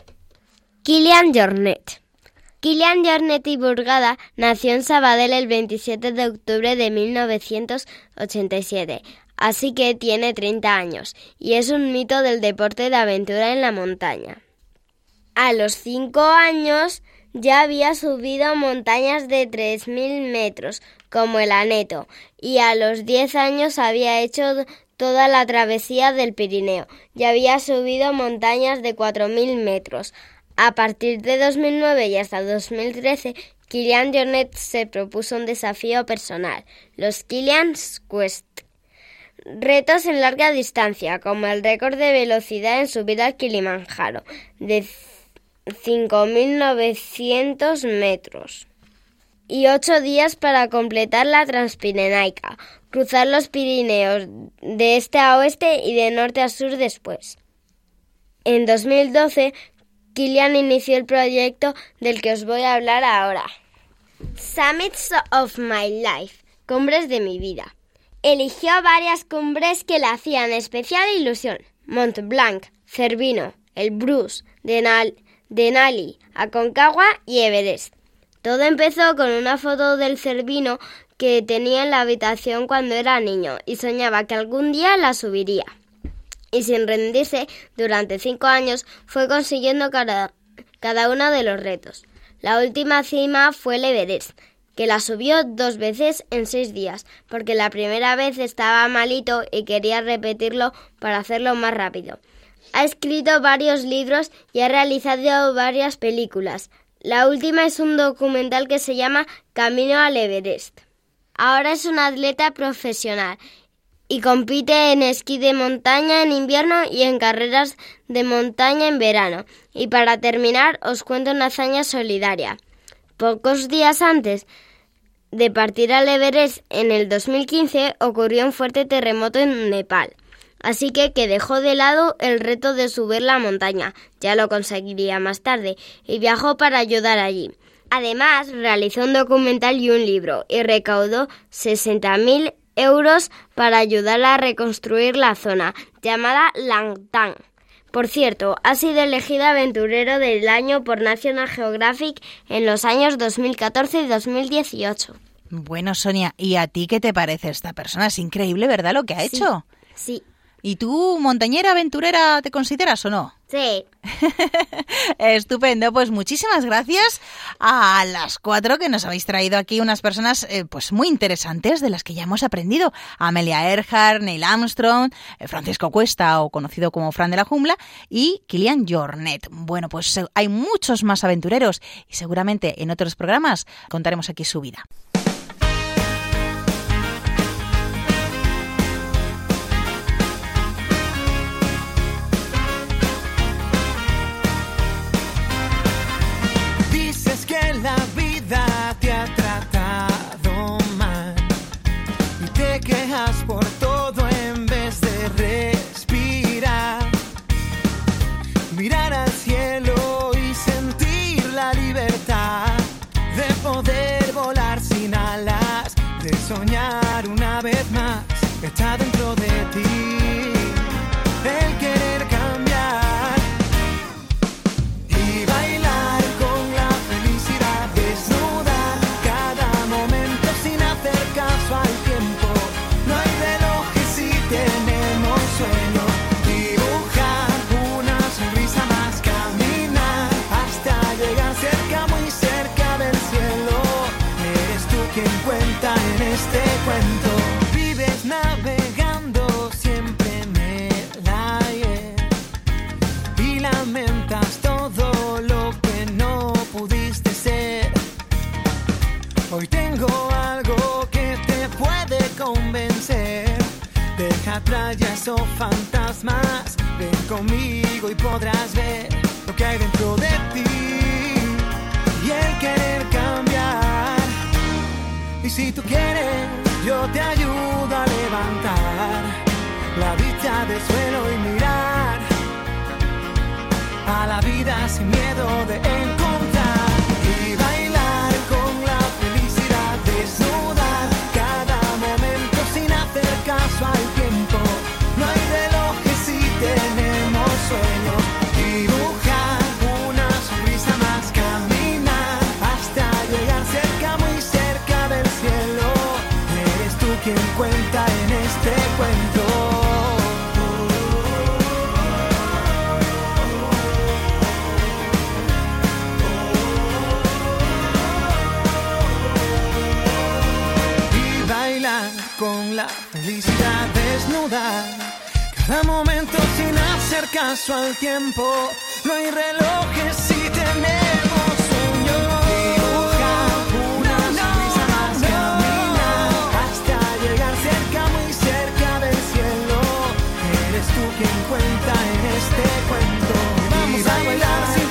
Kilian Jornet. Kilian Jornet y Burgada nació en Sabadell el 27 de octubre de 1987, así que tiene 30 años y es un mito del deporte de aventura en la montaña. A los 5 años ya había subido montañas de 3.000 metros, como el Aneto, y a los 10 años había hecho toda la travesía del Pirineo y había subido montañas de 4.000 metros. A partir de 2009 y hasta 2013, Kilian Jornet se propuso un desafío personal, los Kilian's Quest. Retos en larga distancia, como el récord de velocidad en subida al Kilimanjaro, 5.900 metros. Y ocho días para completar la Transpirenaica, cruzar los Pirineos de este a oeste y de norte a sur después. En 2012, Kilian inició el proyecto del que os voy a hablar ahora. Summits of My Life, cumbres de mi vida. Eligió varias cumbres que le hacían especial ilusión. Mont Blanc, Cervino, el Bruce, Denal, Denali, Aconcagua y Everest. Todo empezó con una foto del Cervino que tenía en la habitación cuando era niño y soñaba que algún día la subiría. Y sin rendirse, durante cinco años fue consiguiendo cada, cada uno de los retos. La última cima fue el Everest, que la subió dos veces en seis días, porque la primera vez estaba malito y quería repetirlo para hacerlo más rápido. Ha escrito varios libros y ha realizado varias películas. La última es un documental que se llama Camino al Everest. Ahora es un atleta profesional y compite en esquí de montaña en invierno y en carreras de montaña en verano. Y para terminar os cuento una hazaña solidaria. Pocos días antes de partir al Everest en el 2015 ocurrió un fuerte terremoto en Nepal. Así que que dejó de lado el reto de subir la montaña, ya lo conseguiría más tarde, y viajó para ayudar allí. Además, realizó un documental y un libro, y recaudó 60.000 euros para ayudar a reconstruir la zona, llamada Langtang. Por cierto, ha sido elegido aventurero del año por National Geographic en los años 2014 y 2018. Bueno, Sonia, ¿y a ti qué te parece esta persona? Es increíble, ¿verdad? Lo que ha hecho. Sí. ¿Y tú, montañera aventurera, te consideras o no? Sí. Estupendo, pues muchísimas gracias a las cuatro que nos habéis traído aquí unas personas eh, pues muy interesantes de las que ya hemos aprendido. Amelia Earhart, Neil Armstrong, eh, Francisco Cuesta o conocido como Fran de la Jungla y Kilian Jornet. Bueno, pues hay muchos más aventureros y seguramente en otros programas contaremos aquí su vida. Está dentro playas o fantasmas. Ven conmigo y podrás ver lo que hay dentro de ti y el querer cambiar. Y si tú quieres, yo te ayudo a levantar la vista del suelo y mirar a la vida sin miedo de encontrar con la felicidad desnuda. Cada momento sin hacer caso al tiempo. No hay relojes si tenemos sueños. Dibujar una sonrisa más, caminar hasta llegar cerca, muy cerca del cielo. Eres tú quien cuenta en este cuento. Vamos a bailar sin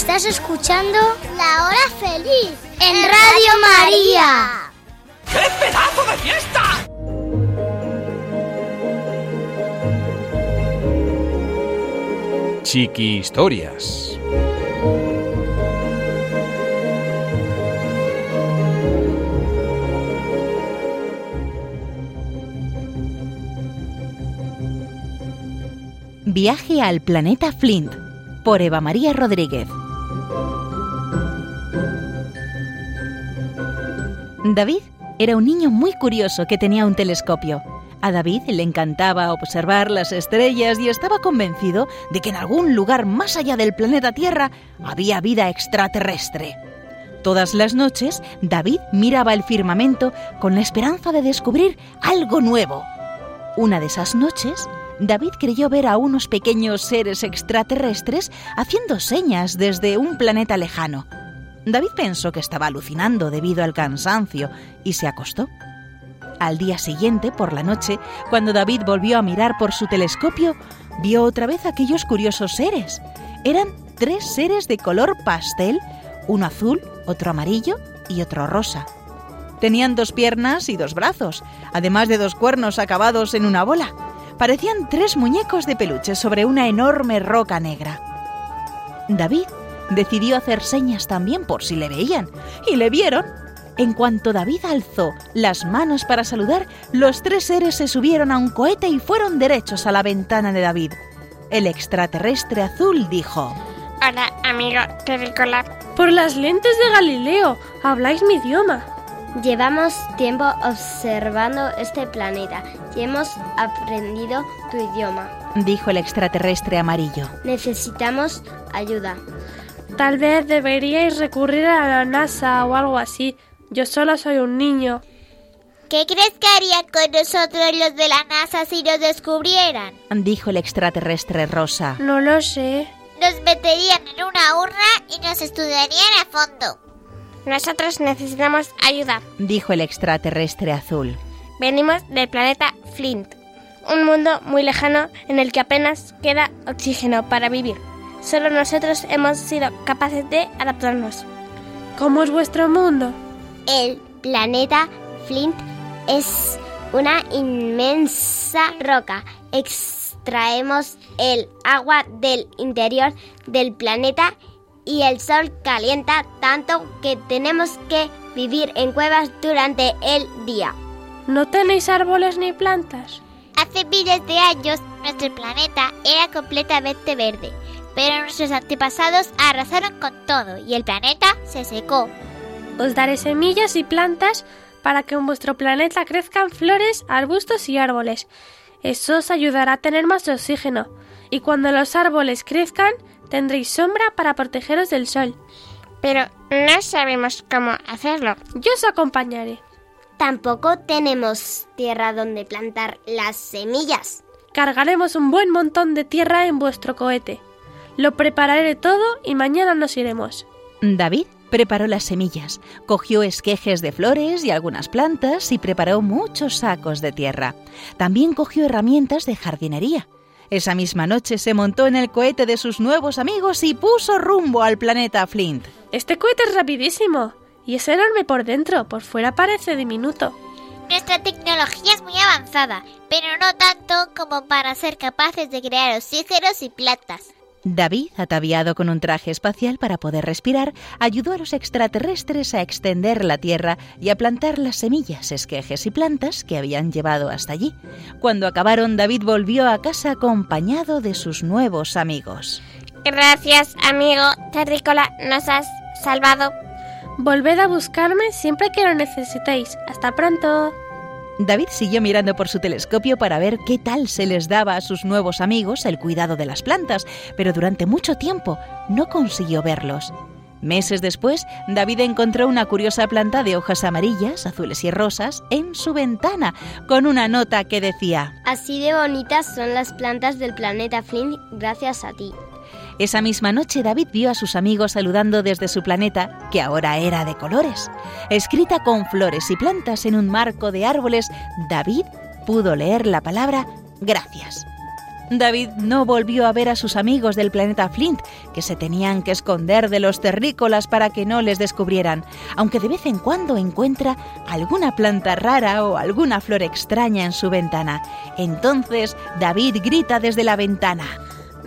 Estás escuchando La Hora Feliz en Radio María. ¡Qué pedazo de fiesta! Chiqui Historias. Viaje al planeta Flint por Eva María Rodríguez. David era un niño muy curioso que tenía un telescopio. A David le encantaba observar las estrellas y estaba convencido de que en algún lugar más allá del planeta Tierra había vida extraterrestre. Todas las noches, David miraba el firmamento con la esperanza de descubrir algo nuevo. Una de esas noches, David creyó ver a unos pequeños seres extraterrestres haciendo señas desde un planeta lejano. David pensó que estaba alucinando debido al cansancio y se acostó. Al día siguiente, por la noche, cuando David volvió a mirar por su telescopio, vio otra vez aquellos curiosos seres. Eran tres seres de color pastel, uno azul, otro amarillo y otro rosa. Tenían dos piernas y dos brazos, además de dos cuernos acabados en una bola. Parecían tres muñecos de peluche sobre una enorme roca negra. David decidió hacer señas también por si le veían, y le vieron. En cuanto David alzó las manos para saludar, los tres seres se subieron a un cohete y fueron derechos a la ventana de David. El extraterrestre azul dijo, Hola, amigo, qué rico la... Por las lentes de Galileo, habláis mi idioma. Llevamos tiempo observando este planeta y hemos aprendido tu idioma. dijo el extraterrestre amarillo. Necesitamos ayuda. Tal vez deberíais recurrir a la NASA o algo así. Yo solo soy un niño. ¿Qué crees que harían con nosotros los de la NASA si nos descubrieran? dijo el extraterrestre rosa. No lo sé. Nos meterían en una urna y nos estudiarían a fondo. Nosotros necesitamos ayuda. dijo el extraterrestre azul. Venimos del planeta Flint, un mundo muy lejano en el que apenas queda oxígeno para vivir. Solo nosotros hemos sido capaces de adaptarnos. ¿Cómo es vuestro mundo? El planeta Flint es una inmensa roca. Extraemos el agua del interior del planeta y el sol calienta tanto que tenemos que vivir en cuevas durante el día. ¿No tenéis árboles ni plantas? Hace miles de años nuestro planeta era completamente verde, pero nuestros antepasados arrasaron con todo y el planeta se secó. os daré semillas y plantas para que en vuestro planeta crezcan flores, arbustos y árboles. Eso os ayudará a tener más oxígeno. Y cuando los árboles crezcan, tendréis sombra para protegeros del sol. Pero no sabemos cómo hacerlo. Yo os acompañaré. Tampoco tenemos tierra donde plantar las semillas. Cargaremos un buen montón de tierra en vuestro cohete. Lo prepararé todo y mañana nos iremos. David preparó las semillas, cogió esquejes de flores y algunas plantas y preparó muchos sacos de tierra. También cogió herramientas de jardinería. Esa misma noche se montó en el cohete de sus nuevos amigos y puso rumbo al planeta Flint. Este cohete es rapidísimo y es enorme por dentro, por fuera parece diminuto. Nuestra tecnología es muy avanzada, pero no tanto como para ser capaces de crear oxígenos y plantas. David, ataviado con un traje espacial para poder respirar, ayudó a los extraterrestres a extender la Tierra y a plantar las semillas, esquejes y plantas que habían llevado hasta allí. Cuando acabaron, David volvió a casa acompañado de sus nuevos amigos. Gracias, amigo terrícola, nos has salvado. Volved a buscarme siempre que lo necesitéis. Hasta pronto. David siguió mirando por su telescopio para ver qué tal se les daba a sus nuevos amigos el cuidado de las plantas, pero durante mucho tiempo no consiguió verlos. Meses después, David encontró una curiosa planta de hojas amarillas, azules y rosas en su ventana, con una nota que decía Así de bonitas son las plantas del planeta Flint gracias a ti. Esa misma noche David vio a sus amigos saludando desde su planeta, que ahora era de colores. Escrita con flores y plantas en un marco de árboles, David pudo leer la palabra gracias. David no volvió a ver a sus amigos del planeta Flint, que se tenían que esconder de los terrícolas para que no les descubrieran, aunque de vez en cuando encuentra alguna planta rara o alguna flor extraña en su ventana. Entonces David grita desde la ventana.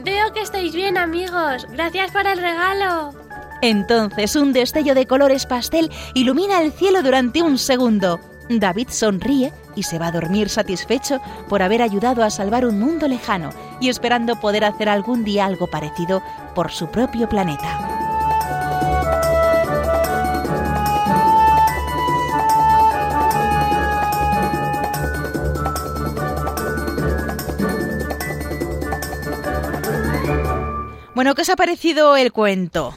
Veo que estáis bien, amigos. Gracias por el regalo. Entonces un destello de colores pastel ilumina el cielo durante un segundo. David sonríe y se va a dormir satisfecho por haber ayudado a salvar un mundo lejano y esperando poder hacer algún día algo parecido por su propio planeta. Bueno, ¿qué os ha parecido el cuento?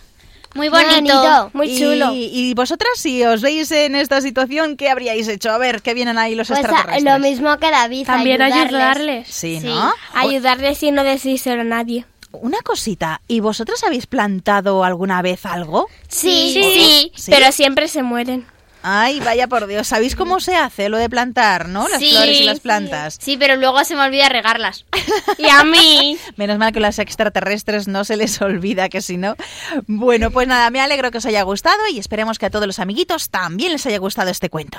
Muy bonito, muy chulo. Y, y vosotras, si os veis en esta situación, ¿qué habríais hecho? A ver, ¿qué vienen ahí los Pues a- extraterrestres? lo mismo que David. También ayudarles. ayudarles. Sí, Sí. ¿no? Ayudarles y no decírselo a nadie. Una cosita, ¿y vosotras habéis plantado alguna vez algo? Sí, Sí. sí, ¿Sí? pero siempre se mueren. Ay, vaya por Dios, ¿sabéis cómo se hace lo de plantar, no? Las Sí, flores y las plantas. Sí, pero luego se me olvida regarlas. Y a mí. Menos mal que las extraterrestres no se les olvida que si no. Bueno, pues nada, me alegro que os haya gustado y esperemos que a todos los amiguitos también les haya gustado este cuento.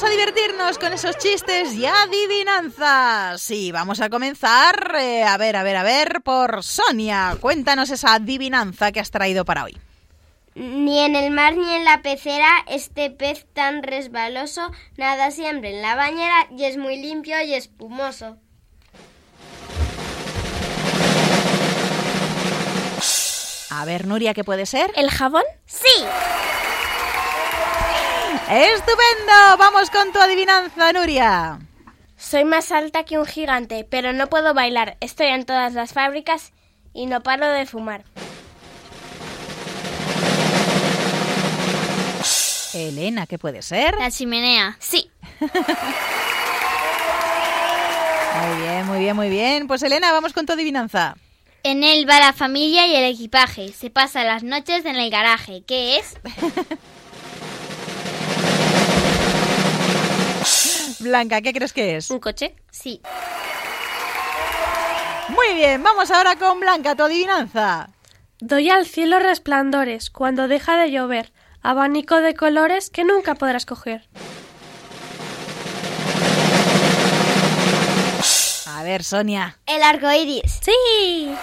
Vamos a divertirnos con esos chistes y adivinanzas. Sí, vamos a comenzar. eh, a ver, a ver, a ver, por Sonia. Cuéntanos esa adivinanza que has traído para hoy. Ni en el mar ni en la pecera este pez tan resbaloso nada siempre en la bañera y es muy limpio y espumoso. A ver, Nuria, ¿qué puede ser? ¿El jabón? Sí. ¡Estupendo! Vamos con tu adivinanza, Nuria. Soy más alta que un gigante, pero no puedo bailar. Estoy en todas las fábricas y no paro de fumar. Elena, ¿qué puede ser? La chimenea. Sí. Muy bien, muy bien, muy bien. Pues Elena, vamos con tu adivinanza. En él va la familia y el equipaje. Se pasa las noches en el garaje. ¿Qué es? Blanca, ¿qué crees que es? ¿Un coche? Sí. Muy bien, vamos ahora con Blanca, tu adivinanza. Doy al cielo resplandores cuando deja de llover, abanico de colores que nunca podrás coger. A ver, Sonia. El arco iris. ¡Sí!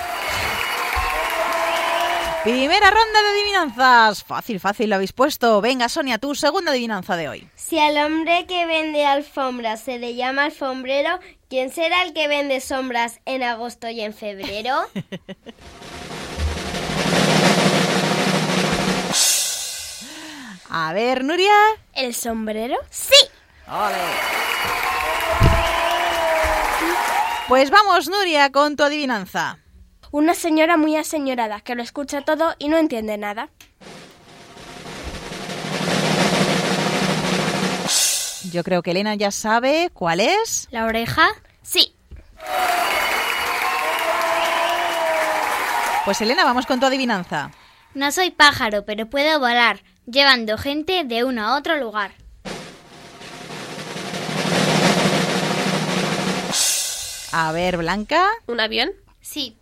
Primera ronda de adivinanzas. Fácil, fácil lo habéis puesto. Venga, Sonia, tu segunda adivinanza de hoy. Si al hombre que vende alfombras se le llama alfombrero, ¿quién será el que vende sombras en agosto y en febrero? A ver, Nuria. ¿El sombrero? Sí. Ole. Pues vamos, Nuria, con tu adivinanza. Una señora muy aseñorada que lo escucha todo y no entiende nada. Yo creo que Elena ya sabe cuál es. ¿La oreja? Sí. Pues Elena, vamos con tu adivinanza. No soy pájaro, pero puedo volar, llevando gente de uno a otro lugar. A ver, Blanca. ¿Un avión? Sí.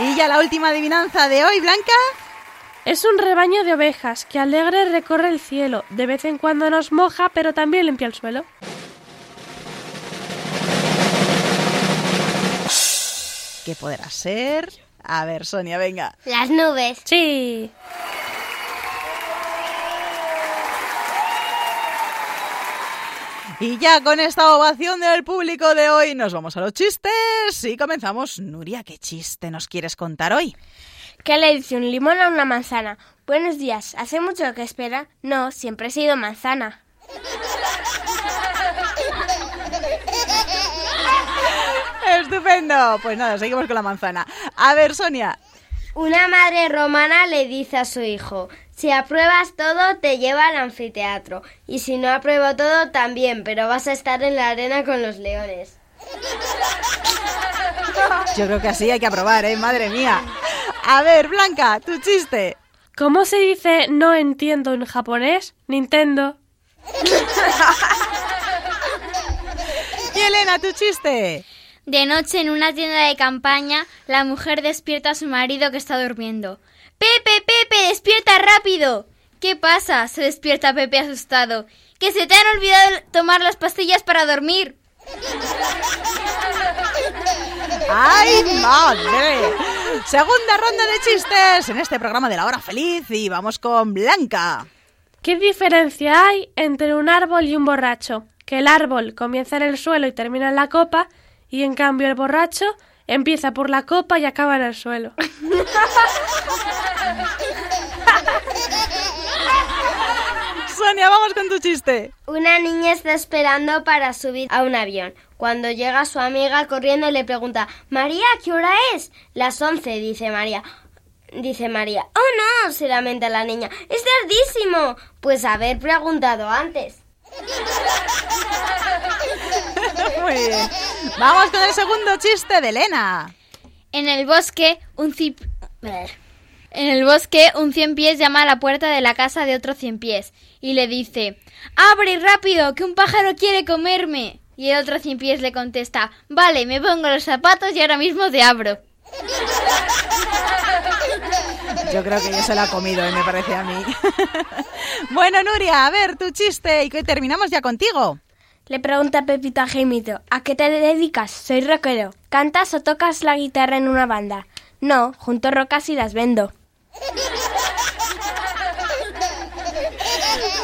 Y ya la última adivinanza de hoy, Blanca. Es un rebaño de ovejas que alegre recorre el cielo. De vez en cuando nos moja, pero también limpia el suelo. ¿Qué podrá ser? A ver, Sonia, venga. Las nubes. Sí. Y ya con esta ovación del público de hoy nos vamos a los chistes y comenzamos. Nuria, ¿qué chiste nos quieres contar hoy? ¿Qué le dice un limón a una manzana? Buenos días, ¿hace mucho que espera? No, siempre he sido manzana. Estupendo. Pues nada, seguimos con la manzana. A ver, Sonia. Una madre romana le dice a su hijo, si apruebas todo te lleva al anfiteatro y si no apruebo todo también, pero vas a estar en la arena con los leones. Yo creo que así hay que aprobar, ¿eh? Madre mía. A ver, Blanca, tu chiste. ¿Cómo se dice no entiendo en japonés? Nintendo. Y Elena, tu chiste. De noche en una tienda de campaña, la mujer despierta a su marido que está durmiendo. Pepe, Pepe, despierta rápido. ¿Qué pasa? Se despierta Pepe asustado. Que se te han olvidado tomar las pastillas para dormir. ¡Ay, madre! Segunda ronda de chistes en este programa de la hora feliz y vamos con Blanca. ¿Qué diferencia hay entre un árbol y un borracho? Que el árbol comienza en el suelo y termina en la copa, y en cambio el borracho empieza por la copa y acaba en el suelo. Sonia, vamos con tu chiste. Una niña está esperando para subir a un avión. Cuando llega su amiga corriendo le pregunta, María, ¿qué hora es? Las once, dice María. Dice María. Oh no, se lamenta la niña. Es tardísimo. Pues haber preguntado antes. Muy bien. Vamos con el segundo chiste de Elena. En el bosque, un cip... En el bosque, un cien pies llama a la puerta de la casa de otro cien pies y le dice ¡Abre rápido, que un pájaro quiere comerme! Y el otro cien pies le contesta Vale, me pongo los zapatos y ahora mismo te abro. Yo creo que ya se la ha comido, y me parece a mí. bueno, Nuria, a ver, tu chiste y que terminamos ya contigo. Le pregunta Pepito a Jaimito, ¿a qué te dedicas? Soy rockero. ¿Cantas o tocas la guitarra en una banda? No, junto rocas y las vendo.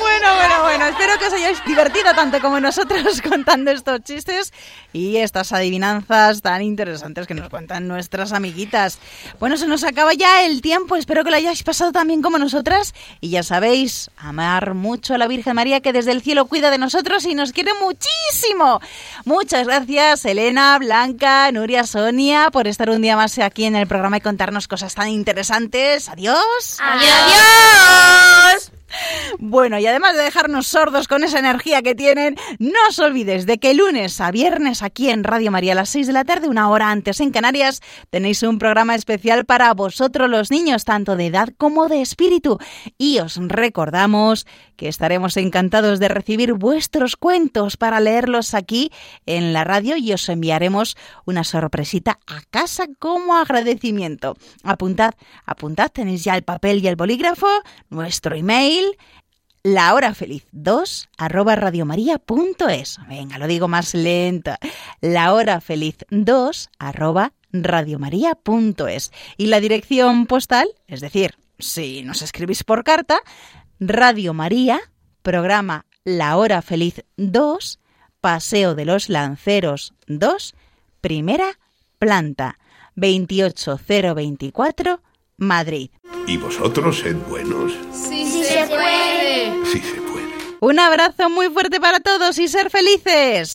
Bueno, bueno, bueno, espero que os hayáis divertido tanto como nosotros contando estos chistes y estas adivinanzas tan interesantes que nos cuentan nuestras amiguitas. Bueno, se nos acaba ya el tiempo, espero que lo hayáis pasado también como nosotras y ya sabéis, amar mucho a la Virgen María que desde el cielo cuida de nosotros y nos quiere muchísimo. Muchas gracias, Elena, Blanca, Nuria, Sonia, por estar un día más aquí en el programa y contarnos cosas tan interesantes. Adiós. Adiós. Bueno, y además de dejarnos sordos con esa energía que tienen, no os olvides de que lunes a viernes aquí en Radio María a las 6 de la tarde, una hora antes en Canarias, tenéis un programa especial para vosotros los niños, tanto de edad como de espíritu. Y os recordamos estaremos encantados de recibir vuestros cuentos para leerlos aquí en la radio y os enviaremos una sorpresita a casa como agradecimiento. Apuntad, apuntad, tenéis ya el papel y el bolígrafo, nuestro email la hora feliz 2 arroba radiomaria.es. Venga, lo digo más lento. La hora feliz 2 arroba radiomaria.es. Y la dirección postal, es decir, si nos escribís por carta, Radio María, programa La hora feliz 2, Paseo de los Lanceros 2, primera planta, 28024, Madrid. ¿Y vosotros sed buenos? Sí, se puede. Sí se puede. Un abrazo muy fuerte para todos y ser felices.